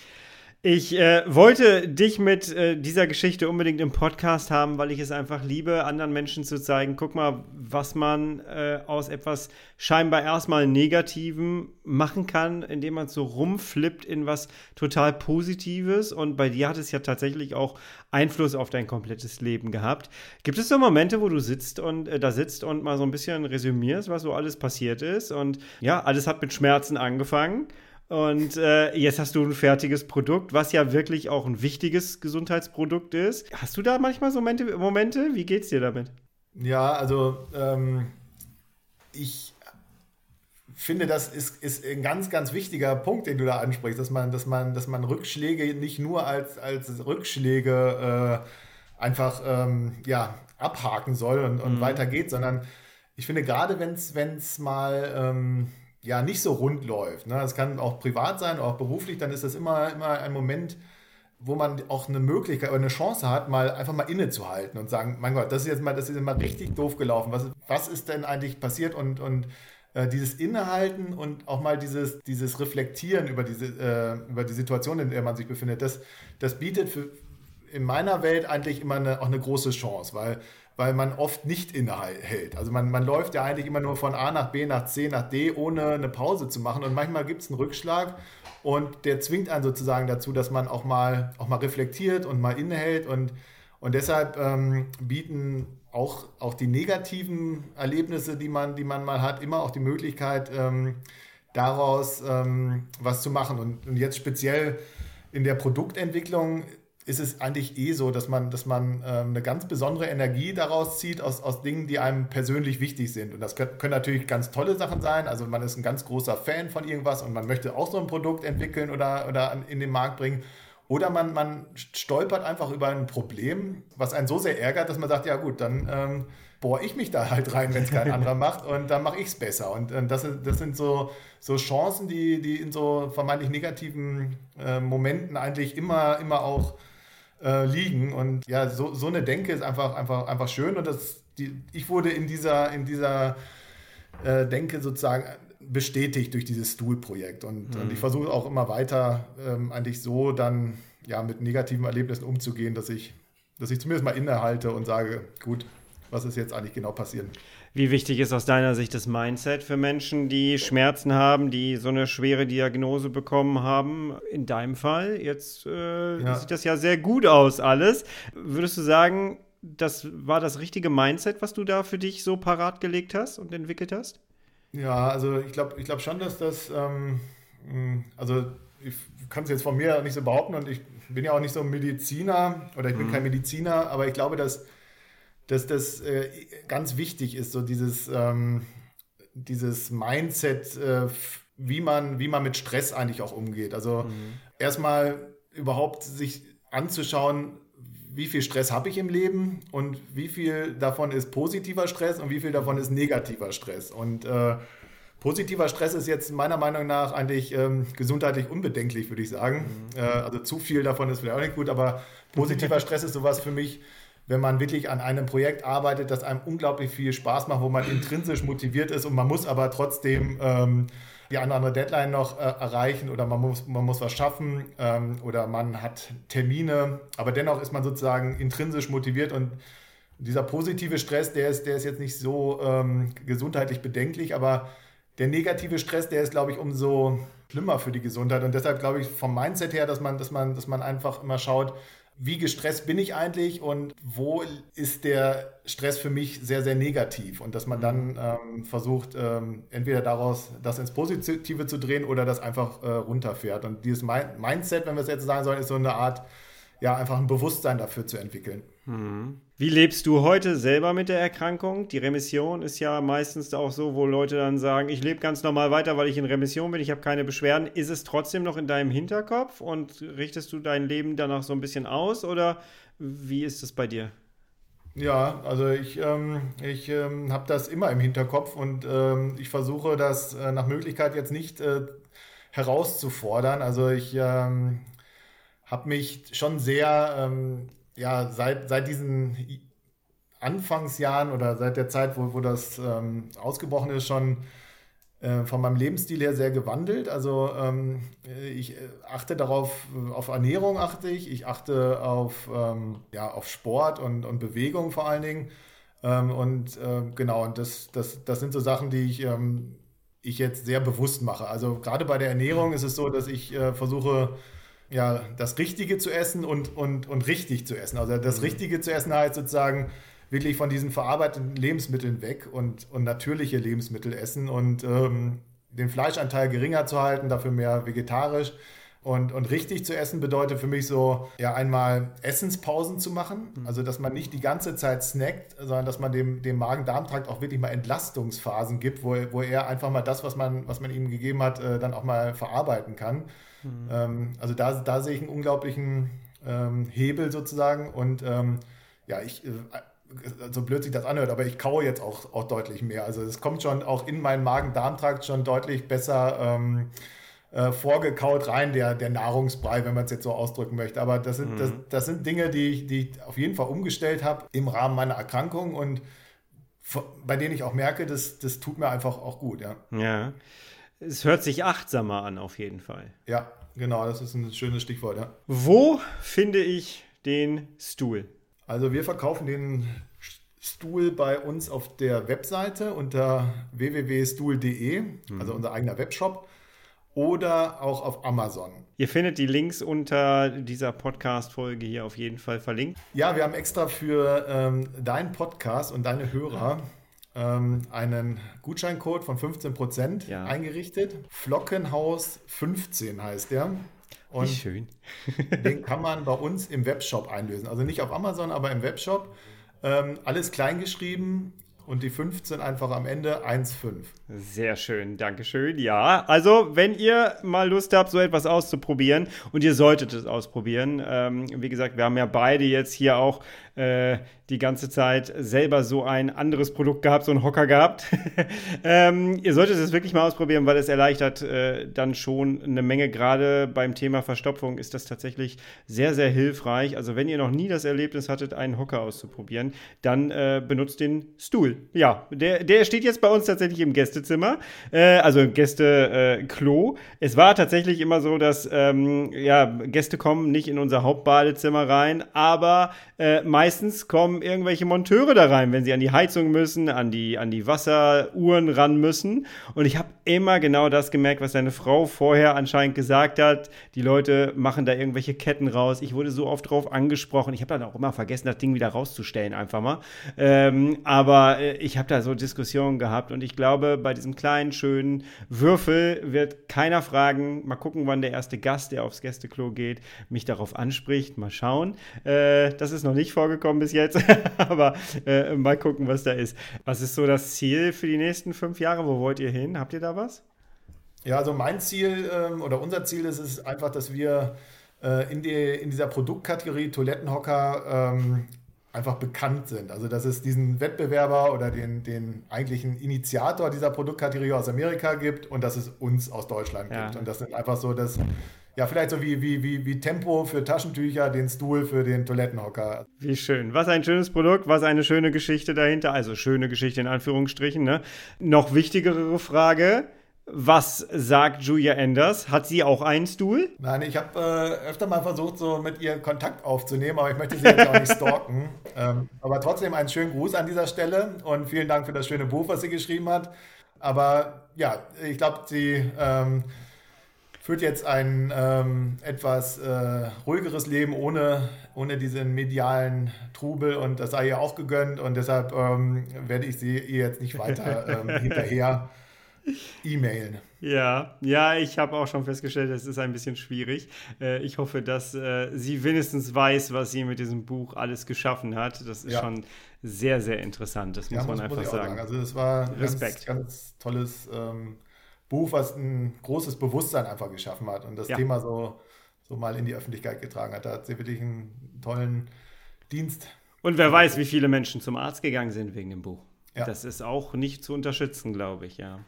Ich äh, wollte dich mit äh, dieser Geschichte unbedingt im Podcast haben, weil ich es einfach liebe, anderen Menschen zu zeigen, guck mal, was man äh, aus etwas scheinbar erstmal Negativem machen kann, indem man so rumflippt in was total Positives. Und bei dir hat es ja tatsächlich auch Einfluss auf dein komplettes Leben gehabt. Gibt es so Momente, wo du sitzt und äh, da sitzt und mal so ein bisschen resümierst, was so alles passiert ist? Und ja, alles hat mit Schmerzen angefangen. Und äh, jetzt hast du ein fertiges Produkt, was ja wirklich auch ein wichtiges Gesundheitsprodukt ist. Hast du da manchmal so Momente? Momente? Wie geht's dir damit? Ja, also ähm, ich finde, das ist, ist ein ganz, ganz wichtiger Punkt, den du da ansprichst, dass man, dass man, dass man Rückschläge nicht nur als, als Rückschläge äh, einfach ähm, ja, abhaken soll und, und mhm. weiter geht, sondern ich finde, gerade wenn es mal ähm, ja nicht so rund läuft. Ne? Das kann auch privat sein, auch beruflich, dann ist das immer, immer ein Moment, wo man auch eine Möglichkeit oder eine Chance hat, mal einfach mal innezuhalten und sagen, mein Gott, das ist jetzt mal, das ist jetzt richtig doof gelaufen. Was, was ist denn eigentlich passiert? Und, und äh, dieses Innehalten und auch mal dieses, dieses Reflektieren über, diese, äh, über die Situation, in der man sich befindet, das, das bietet für, in meiner Welt eigentlich immer eine, auch eine große Chance, weil weil man oft nicht innehält. Also man, man läuft ja eigentlich immer nur von A nach B, nach C, nach D, ohne eine Pause zu machen. Und manchmal gibt es einen Rückschlag und der zwingt einen sozusagen dazu, dass man auch mal, auch mal reflektiert und mal innehält. Und, und deshalb ähm, bieten auch, auch die negativen Erlebnisse, die man, die man mal hat, immer auch die Möglichkeit, ähm, daraus ähm, was zu machen. Und, und jetzt speziell in der Produktentwicklung ist es eigentlich eh so, dass man, dass man ähm, eine ganz besondere Energie daraus zieht aus, aus Dingen, die einem persönlich wichtig sind. Und das können, können, natürlich ganz tolle Sachen sein. Also man ist ein ganz großer Fan von irgendwas und man möchte auch so ein Produkt entwickeln oder, oder in den Markt bringen. Oder man, man stolpert einfach über ein Problem, was einen so sehr ärgert, dass man sagt, ja gut, dann ähm, bohre ich mich da halt rein, wenn es kein anderer macht und dann mache ich es besser. Und, und das, das sind so, so Chancen, die, die in so vermeintlich negativen äh, Momenten eigentlich immer, immer auch äh, liegen. Und ja, so, so eine Denke ist einfach, einfach, einfach schön. Und das, die, ich wurde in dieser, in dieser äh, Denke sozusagen bestätigt durch dieses Stuhl-Projekt. Und, mhm. und ich versuche auch immer weiter ähm, eigentlich so dann ja mit negativen Erlebnissen umzugehen, dass ich, dass ich zumindest mal innehalte und sage, gut, was ist jetzt eigentlich genau passiert? Wie wichtig ist aus deiner Sicht das Mindset für Menschen, die Schmerzen haben, die so eine schwere Diagnose bekommen haben? In deinem Fall, jetzt äh, ja. sieht das ja sehr gut aus alles. Würdest du sagen, das war das richtige Mindset, was du da für dich so parat gelegt hast und entwickelt hast? Ja, also ich glaube ich glaub schon, dass das, ähm, hm, also ich kann es jetzt von mir nicht so behaupten und ich bin ja auch nicht so ein Mediziner oder ich bin mhm. kein Mediziner, aber ich glaube, dass dass das äh, ganz wichtig ist, so dieses, ähm, dieses Mindset, äh, wie, man, wie man mit Stress eigentlich auch umgeht. Also mhm. erstmal überhaupt sich anzuschauen, wie viel Stress habe ich im Leben und wie viel davon ist positiver Stress und wie viel davon ist negativer Stress. Und äh, positiver Stress ist jetzt meiner Meinung nach eigentlich ähm, gesundheitlich unbedenklich, würde ich sagen. Mhm. Äh, also zu viel davon ist vielleicht auch nicht gut, aber positiver Stress ist sowas für mich, wenn man wirklich an einem Projekt arbeitet, das einem unglaublich viel Spaß macht, wo man intrinsisch motiviert ist und man muss aber trotzdem ähm, die eine oder andere Deadline noch äh, erreichen oder man muss, man muss was schaffen ähm, oder man hat Termine, aber dennoch ist man sozusagen intrinsisch motiviert und dieser positive Stress, der ist, der ist jetzt nicht so ähm, gesundheitlich bedenklich, aber der negative Stress, der ist, glaube ich, umso schlimmer für die Gesundheit. Und deshalb glaube ich vom Mindset her, dass man, dass man, dass man einfach immer schaut, wie gestresst bin ich eigentlich und wo ist der Stress für mich sehr, sehr negativ und dass man dann ähm, versucht, ähm, entweder daraus das ins Positive zu drehen oder das einfach äh, runterfährt. Und dieses Mindset, wenn wir es jetzt sagen sollen, ist so eine Art, ja, einfach ein Bewusstsein dafür zu entwickeln. Mhm. Wie lebst du heute selber mit der Erkrankung? Die Remission ist ja meistens auch so, wo Leute dann sagen, ich lebe ganz normal weiter, weil ich in Remission bin, ich habe keine Beschwerden. Ist es trotzdem noch in deinem Hinterkopf und richtest du dein Leben danach so ein bisschen aus oder wie ist es bei dir? Ja, also ich, ähm, ich ähm, habe das immer im Hinterkopf und ähm, ich versuche das äh, nach Möglichkeit jetzt nicht äh, herauszufordern. Also ich ähm, habe mich schon sehr ähm, ja, seit, seit diesen Anfangsjahren oder seit der Zeit, wo, wo das ähm, ausgebrochen ist, schon äh, von meinem Lebensstil her sehr gewandelt. Also ähm, ich äh, achte darauf, auf Ernährung achte ich, ich achte auf, ähm, ja, auf Sport und, und Bewegung vor allen Dingen. Ähm, und äh, genau, und das, das, das sind so Sachen, die ich, ähm, ich jetzt sehr bewusst mache. Also gerade bei der Ernährung ist es so, dass ich äh, versuche, ja, das Richtige zu essen und, und, und richtig zu essen. Also das mhm. Richtige zu essen heißt sozusagen wirklich von diesen verarbeiteten Lebensmitteln weg und, und natürliche Lebensmittel essen und ähm, den Fleischanteil geringer zu halten, dafür mehr vegetarisch. Und, und richtig zu essen bedeutet für mich so, ja, einmal Essenspausen zu machen. Mhm. Also, dass man nicht die ganze Zeit snackt, sondern dass man dem, dem Magen-Darm-Trakt auch wirklich mal Entlastungsphasen gibt, wo, wo er einfach mal das, was man, was man ihm gegeben hat, äh, dann auch mal verarbeiten kann. Mhm. Ähm, also da, da sehe ich einen unglaublichen ähm, Hebel sozusagen. Und ähm, ja, ich äh, so blöd sich das anhört, aber ich kaue jetzt auch, auch deutlich mehr. Also es kommt schon auch in meinen Magen-Darm-Trakt schon deutlich besser ähm, äh, vorgekaut rein, der, der Nahrungsbrei, wenn man es jetzt so ausdrücken möchte. Aber das sind, mhm. das, das sind Dinge, die ich, die ich auf jeden Fall umgestellt habe im Rahmen meiner Erkrankung und bei denen ich auch merke, das, das tut mir einfach auch gut. Ja. ja. Es hört sich achtsamer an, auf jeden Fall. Ja, genau, das ist ein schönes Stichwort. Ja. Wo finde ich den Stuhl? Also wir verkaufen den Stuhl bei uns auf der Webseite unter www.stuhl.de, mhm. also unser eigener Webshop, oder auch auf Amazon. Ihr findet die Links unter dieser Podcast-Folge hier auf jeden Fall verlinkt. Ja, wir haben extra für ähm, deinen Podcast und deine Hörer ähm, einen Gutscheincode von 15% ja. eingerichtet. Flockenhaus 15 heißt der. Und Wie schön. den kann man bei uns im Webshop einlösen. Also nicht auf Amazon, aber im Webshop. Ähm, alles kleingeschrieben und die 15 einfach am Ende 1,5. Sehr schön, Dankeschön. Ja, also wenn ihr mal Lust habt, so etwas auszuprobieren und ihr solltet es ausprobieren, ähm, wie gesagt, wir haben ja beide jetzt hier auch äh, die ganze Zeit selber so ein anderes Produkt gehabt, so einen Hocker gehabt. ähm, ihr solltet es wirklich mal ausprobieren, weil es erleichtert äh, dann schon eine Menge. Gerade beim Thema Verstopfung ist das tatsächlich sehr, sehr hilfreich. Also wenn ihr noch nie das Erlebnis hattet, einen Hocker auszuprobieren, dann äh, benutzt den Stuhl. Ja, der, der steht jetzt bei uns tatsächlich im Gästezimmer, äh, also im Gästeklo. es war tatsächlich immer so, dass ähm, ja, Gäste kommen nicht in unser Hauptbadezimmer rein, aber äh, meistens kommen irgendwelche Monteure da rein, wenn sie an die Heizung müssen, an die, an die Wasseruhren ran müssen. Und ich habe immer genau das gemerkt, was deine Frau vorher anscheinend gesagt hat. Die Leute machen da irgendwelche Ketten raus. Ich wurde so oft drauf angesprochen. Ich habe dann auch immer vergessen, das Ding wieder rauszustellen, einfach mal. Ähm, aber äh, ich habe da so Diskussionen gehabt und ich glaube, bei diesem kleinen, schönen Würfel wird keiner fragen. Mal gucken, wann der erste Gast, der aufs Gästeklo geht, mich darauf anspricht. Mal schauen. Äh, das ist noch nicht vorgekommen vorgekommen bis jetzt, aber äh, mal gucken, was da ist. Was ist so das Ziel für die nächsten fünf Jahre? Wo wollt ihr hin? Habt ihr da was? Ja, also mein Ziel ähm, oder unser Ziel ist es einfach, dass wir äh, in, die, in dieser Produktkategorie Toilettenhocker ähm, einfach bekannt sind. Also dass es diesen Wettbewerber oder den, den eigentlichen Initiator dieser Produktkategorie aus Amerika gibt und dass es uns aus Deutschland ja. gibt. Und das sind einfach so das ja, vielleicht so wie, wie, wie, wie Tempo für Taschentücher, den Stuhl für den Toilettenhocker. Wie schön. Was ein schönes Produkt, was eine schöne Geschichte dahinter. Also schöne Geschichte in Anführungsstrichen. Ne? Noch wichtigere Frage. Was sagt Julia Enders? Hat sie auch einen Stuhl? Nein, ich habe äh, öfter mal versucht, so mit ihr Kontakt aufzunehmen, aber ich möchte sie jetzt auch nicht stalken. Ähm, aber trotzdem einen schönen Gruß an dieser Stelle und vielen Dank für das schöne Buch, was sie geschrieben hat. Aber ja, ich glaube, sie ähm, führt jetzt ein ähm, etwas äh, ruhigeres Leben ohne, ohne diesen medialen Trubel und das sei ihr auch gegönnt und deshalb ähm, werde ich sie ihr jetzt nicht weiter ähm, hinterher E-Mailen. Ja, ja, ich habe auch schon festgestellt, es ist ein bisschen schwierig. Äh, ich hoffe, dass äh, sie wenigstens weiß, was sie mit diesem Buch alles geschaffen hat. Das ist ja. schon sehr, sehr interessant. Das muss ja, man muss, einfach muss sagen. sagen. Also das war ein ganz, ganz tolles ähm, Buch, was ein großes Bewusstsein einfach geschaffen hat und das ja. Thema so, so mal in die Öffentlichkeit getragen hat. Da hat sie wirklich einen tollen Dienst. Und wer weiß, wie viele Menschen zum Arzt gegangen sind wegen dem Buch. Ja. Das ist auch nicht zu unterschätzen, glaube ich, ja.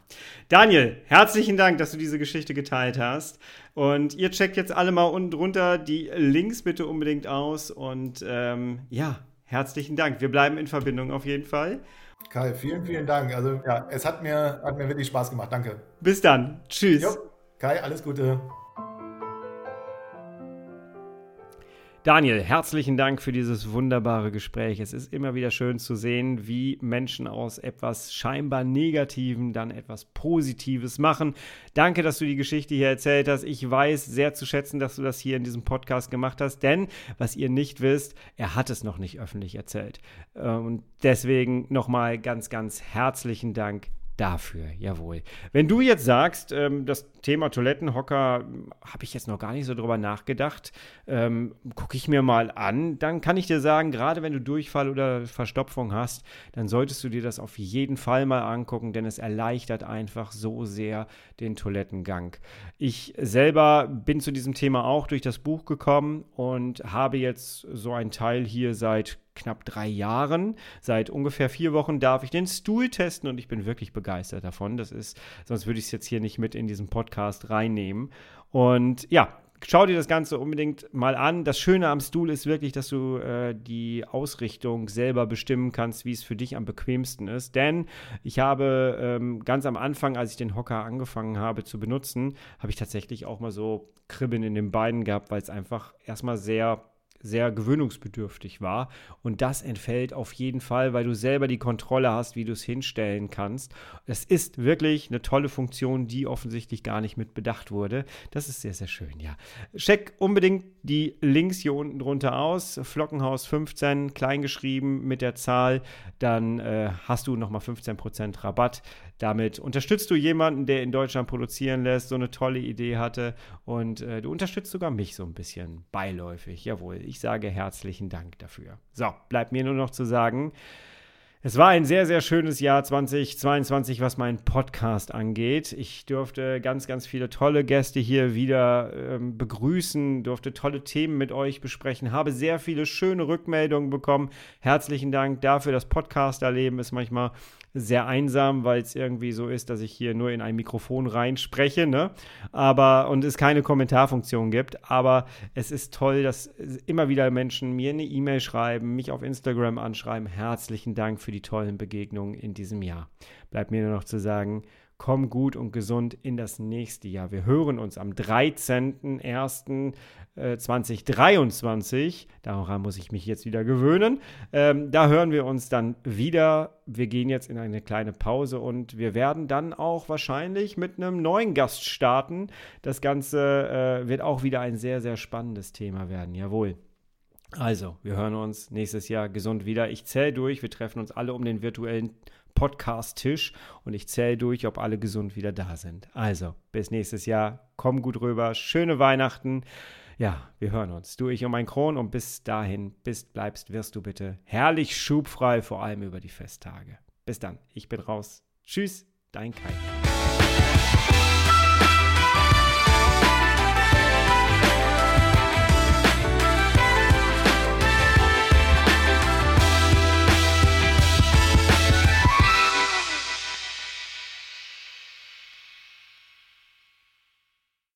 Daniel, herzlichen Dank, dass du diese Geschichte geteilt hast. Und ihr checkt jetzt alle mal unten drunter die Links bitte unbedingt aus. Und ähm, ja, herzlichen Dank. Wir bleiben in Verbindung auf jeden Fall. Kai, vielen, vielen Dank. Also ja, es hat mir, hat mir wirklich Spaß gemacht. Danke. Bis dann. Tschüss. Jo. Kai, alles Gute. Daniel, herzlichen Dank für dieses wunderbare Gespräch. Es ist immer wieder schön zu sehen, wie Menschen aus etwas scheinbar Negativen dann etwas Positives machen. Danke, dass du die Geschichte hier erzählt hast. Ich weiß sehr zu schätzen, dass du das hier in diesem Podcast gemacht hast, denn was ihr nicht wisst, er hat es noch nicht öffentlich erzählt. Und deswegen nochmal ganz, ganz herzlichen Dank dafür, jawohl. Wenn du jetzt sagst, ähm, das Thema Toilettenhocker hm, habe ich jetzt noch gar nicht so drüber nachgedacht, ähm, gucke ich mir mal an, dann kann ich dir sagen, gerade wenn du Durchfall oder Verstopfung hast, dann solltest du dir das auf jeden Fall mal angucken, denn es erleichtert einfach so sehr den Toilettengang. Ich selber bin zu diesem Thema auch durch das Buch gekommen und habe jetzt so einen Teil hier seit knapp drei Jahren. Seit ungefähr vier Wochen darf ich den Stuhl testen und ich bin wirklich begeistert davon. Das ist, sonst würde ich es jetzt hier nicht mit in diesen Podcast reinnehmen. Und ja, schau dir das Ganze unbedingt mal an. Das Schöne am Stuhl ist wirklich, dass du äh, die Ausrichtung selber bestimmen kannst, wie es für dich am bequemsten ist. Denn ich habe ähm, ganz am Anfang, als ich den Hocker angefangen habe zu benutzen, habe ich tatsächlich auch mal so Kribbeln in den Beinen gehabt, weil es einfach erstmal sehr sehr gewöhnungsbedürftig war. Und das entfällt auf jeden Fall, weil du selber die Kontrolle hast, wie du es hinstellen kannst. Es ist wirklich eine tolle Funktion, die offensichtlich gar nicht mit bedacht wurde. Das ist sehr, sehr schön, ja. Check unbedingt die Links hier unten drunter aus. Flockenhaus 15, kleingeschrieben mit der Zahl. Dann äh, hast du nochmal 15% Rabatt. Damit unterstützt du jemanden, der in Deutschland produzieren lässt, so eine tolle Idee hatte. Und äh, du unterstützt sogar mich so ein bisschen beiläufig. Jawohl, ich sage herzlichen Dank dafür. So, bleibt mir nur noch zu sagen, es war ein sehr, sehr schönes Jahr 2022, was meinen Podcast angeht. Ich durfte ganz, ganz viele tolle Gäste hier wieder ähm, begrüßen, durfte tolle Themen mit euch besprechen, habe sehr viele schöne Rückmeldungen bekommen. Herzlichen Dank dafür. Das Podcast-Erleben ist manchmal sehr einsam, weil es irgendwie so ist, dass ich hier nur in ein Mikrofon reinspreche, ne? Aber und es keine Kommentarfunktion gibt. Aber es ist toll, dass immer wieder Menschen mir eine E-Mail schreiben, mich auf Instagram anschreiben. Herzlichen Dank für die tollen Begegnungen in diesem Jahr. Bleibt mir nur noch zu sagen, komm gut und gesund in das nächste Jahr. Wir hören uns am 13.01.2023. Äh, Daran muss ich mich jetzt wieder gewöhnen. Ähm, da hören wir uns dann wieder. Wir gehen jetzt in eine kleine Pause und wir werden dann auch wahrscheinlich mit einem neuen Gast starten. Das Ganze äh, wird auch wieder ein sehr, sehr spannendes Thema werden. Jawohl. Also, wir hören uns nächstes Jahr gesund wieder. Ich zähle durch. Wir treffen uns alle um den virtuellen Podcast-Tisch und ich zähle durch, ob alle gesund wieder da sind. Also, bis nächstes Jahr. Komm gut rüber. Schöne Weihnachten. Ja, wir hören uns. Du, ich und mein Kron und bis dahin, bist, bleibst, wirst du bitte herrlich schubfrei, vor allem über die Festtage. Bis dann. Ich bin raus. Tschüss, dein Kai.